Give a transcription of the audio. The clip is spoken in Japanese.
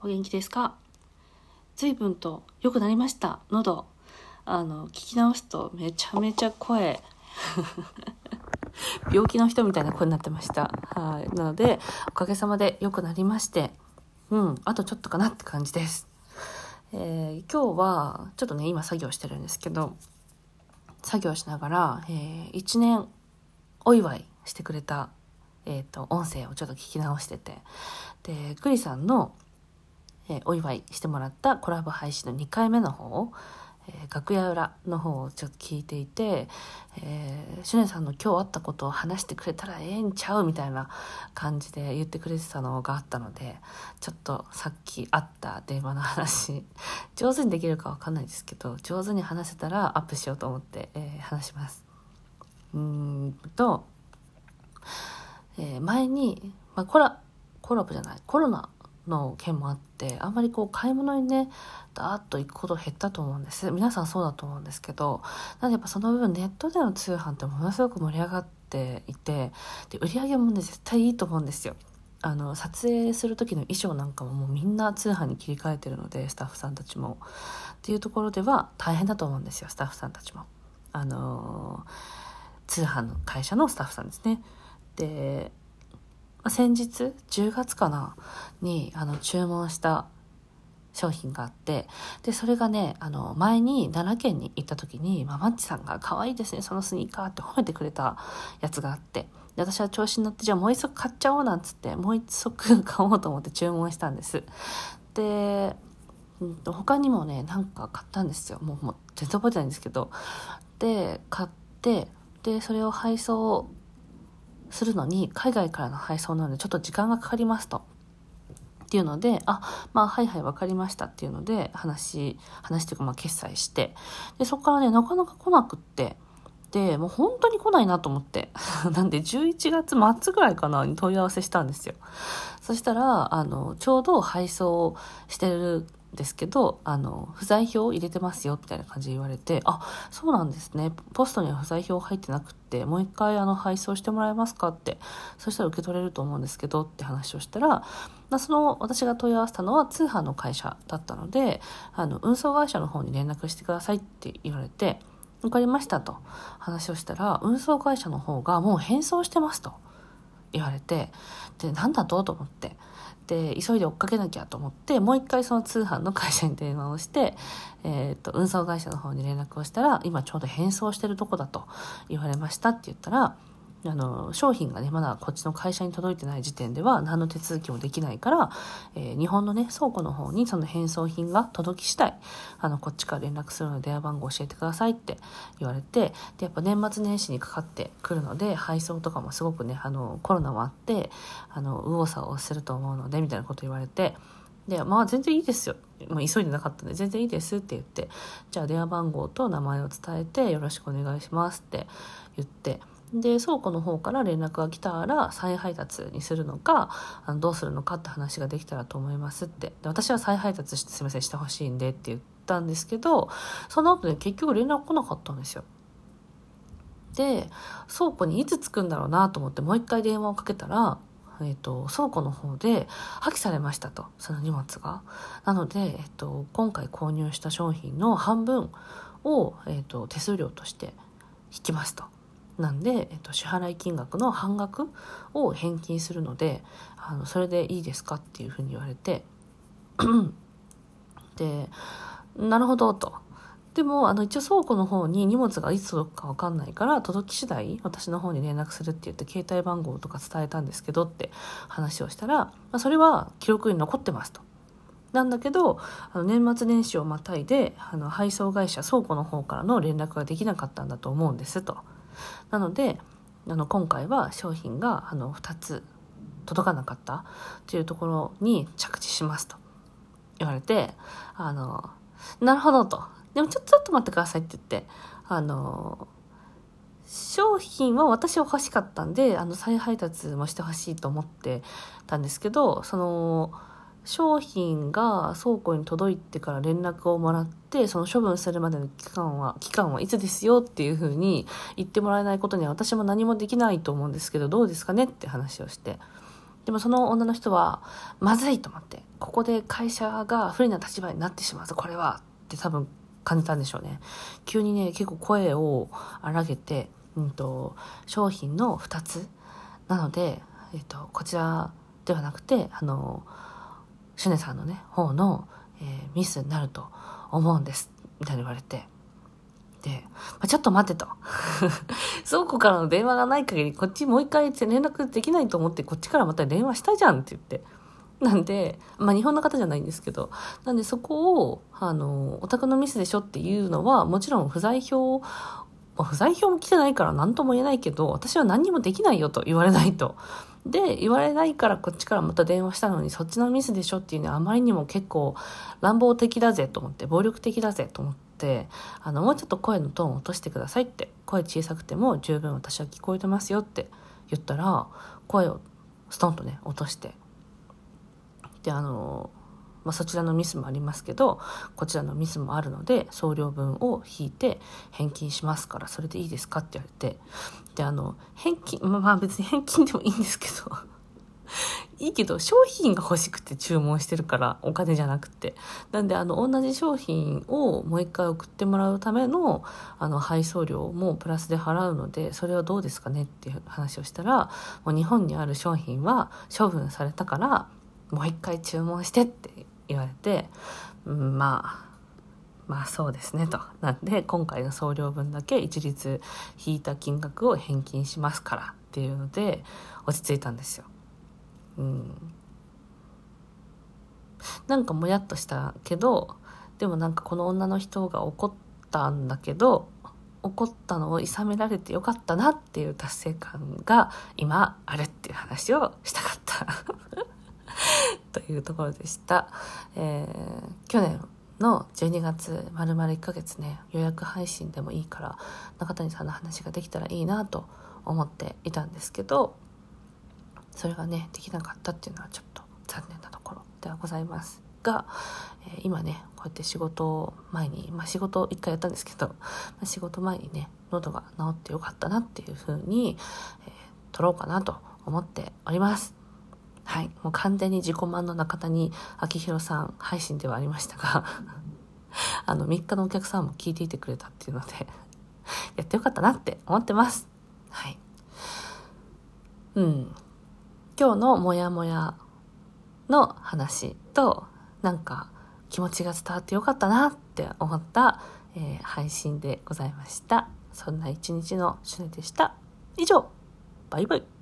お元気ですか？随分と良くなりました。喉。あの聞き直すとめちゃめちゃ声 病気の人みたいな声になってました。はい。なのでおかげさまで良くなりまして。うん。あとちょっとかなって感じです。えー、今日はちょっとね今作業してるんですけど作業しながら、えー、1年お祝いしてくれた、えーと、音声をちょっと聞き直してて。でクリさんの、え、お祝いしてもらったコラボ配信の2回目の方をえ、楽屋裏の方をちょっと聞いていて、えー、シュネさんの今日あったことを話してくれたらええんちゃうみたいな感じで言ってくれてたのがあったので、ちょっとさっきあった電話の話、上手にできるかわかんないですけど、上手に話せたらアップしようと思って、えー、話します。うんと、えー、前に、まあ、コラ、コラボじゃない、コロナの件もあってあんまりこう買い物にねダーッと行くこと減ったと思うんです。皆さんそうだと思うんですけどなんでやっぱその分ネットでの通販ってものすごく盛り上がっていてで売り上げもね絶対いいと思うんですよ。あの撮影する時の衣装なんかももうみんな通販に切り替えてるのでスタッフさんたちも。っていうところでは大変だと思うんですよスタッフさんたちも。あの通販の会社のスタッフさんですね。で先日10月かなにあの注文した商品があってでそれがねあの前に奈良県に行った時にママッチさんが「可愛いですねそのスニーカー」って褒めてくれたやつがあってで私は調子に乗ってじゃあもう一足買っちゃおうなんつってもう一足買おうと思って 注文したんです。で、うんと、他にもねなんか買ったんですよ。もうもう全然覚えてないんですけど。で買ってでそれを配送するのに海外からの配送なのでちょっと時間がかかりますと。っていうので、あ、まあ、はいはい、わかりましたっていうので、話、話というか、まあ、決済して、で、そこからね、なかなか来なくって、で、もう本当に来ないなと思って。なんで、11月末ぐらいかな、に問い合わせしたんですよ。そしたら、あの、ちょうど配送してるですけど、あの、不在票を入れてますよ、みたいな感じで言われて、あ、そうなんですね。ポストには不在票入ってなくって、もう一回あの、配送してもらえますかって、そしたら受け取れると思うんですけど、って話をしたら、ま、その、私が問い合わせたのは通販の会社だったので、あの、運送会社の方に連絡してくださいって言われて、わかりましたと話をしたら、運送会社の方がもう返送してますと言われて、で、なんだと？と思って。で急いで追っかけなきゃと思ってもう一回その通販の会社に電話をして、えーと、運送会社の方に連絡をしたら今ちょうど返送してるとこだと言われましたって言ったらあの商品がねまだこっちの会社に届いてない時点では何の手続きもできないから、えー、日本のね倉庫の方にその返送品が届き次第あのこっちから連絡するので電話番号教えてくださいって言われてでやっぱ年末年始にかかってくるので配送とかもすごくねあのコロナもあってあの右往左往すると思うのでみたいなこと言われて。で、まあ全然いいですよ。まあ、急いでなかったんで、全然いいですって言って、じゃあ電話番号と名前を伝えてよろしくお願いしますって言って、で倉庫の方から連絡が来たら再配達にするのかあのどうするのかって話ができたらと思いますって。で私は再配達してすいませんしてほしいんでって言ったんですけどその後ね結局連絡来なかったんですよ。で倉庫にいつ着くんだろうなと思ってもう一回電話をかけたらえーと、倉庫の方で破棄されましたとその荷物が。なので、えーと、今回購入した商品の半分を、えーと手数料として引きますと。なんで、えっと、支払い金額の半額を返金するのであのそれでいいですかっていうふうに言われて でなるほどと。でもあの一応倉庫の方に荷物がいつ届くか分かんないから届き次第私の方に連絡するって言って携帯番号とか伝えたんですけどって話をしたら、まあ、それは記録に残ってますと。なんだけどあの年末年始をまたいであの配送会社倉庫の方からの連絡ができなかったんだと思うんですと。なのであの今回は商品があの2つ届かなかったっていうところに着地しますと言われてあのなるほどと。でもちょちょっと待ってくださいって言ってあの商品は私は欲しかったんであの再配達もしてほしいと思ってたんですけどその商品が倉庫に届いてから連絡をもらってその処分するまでの期間は期間はいつですよっていうふうに言ってもらえないことには私も何もできないと思うんですけどどうですかねって話をしてでもその女の人は、まずいと思って、ここで会社が不利な立場になってしまうぞ、これはって多分感じたんでしょうね。急にね、結構声を荒げて、うんと、商品の2つ。なので、えっ、と、こちらではなくて、あの、シュネさんのね、方の、えー、ミスになると思うんです。みたいに言われて。で、まあ、ちょっと待ってと。倉庫からの電話がない限り、こっちもう一回連絡できないと思って、こっちからまた電話したじゃんって言って。なんで、まあ日本の方じゃないんですけど、なんでそこを、あの、お宅のミスでしょっていうのは、もちろん不在票、不在票も来てないから何とも言えないけど、私は何にもできないよと言われないと。で、言われないからこっちからまた電話したのに、そっちのミスでしょっていうね、あまりにも結構乱暴的だぜと思って、暴力的だぜと思って、ってあのもうちょっと声のトーンを落としてくださいって声小さくても十分私は聞こえてますよって言ったら声をストンとね落としてであの、まあ、そちらのミスもありますけどこちらのミスもあるので送料分を引いて返金しますからそれでいいですかって言われてであの返金まあ別に返金でもいいんですけど いいけど、商品が欲しくて注文してるから、お金じゃなくて。なんで、あの、同じ商品をもう一回送ってもらうための、あの、配送料もプラスで払うので、それはどうですかねっていう話をしたら、もう日本にある商品は処分されたから、もう一回注文してって言われて、うん、まあ、まあそうですねと。なんで今回の送料分だけ一律引いた金額を返金しますからっていうので落ち着いたんですよ。うん、なんかもやっとしたけどでもなんかこの女の人が怒ったんだけど怒ったのを諌められてよかったなっていう達成感が今あるっていう話をしたかった というところでした、えー、去年の12月丸々1ヶ月ね予約配信でもいいから中谷さんの話ができたらいいなと思っていたんですけどそれがねできなかったっていうのはちょっと残念なところではございますが、え、今ねこうやって仕事前に、まあ、仕事一回やったんですけど、ま、仕事前にね喉が治ってよかったなっていうふうに、えー、撮ろうかなと思っております。はい。もう完全に自己満の中谷明宏さん配信ではありましたが あの、3日のお客さんも聞いていてくれたっていうので やってよかったなって思ってます。はい。うん。今日のモヤモヤの話となんか気持ちが伝わってよかったなって思った、えー、配信でございました。そんな一日のシュネでした。以上、バイバイ。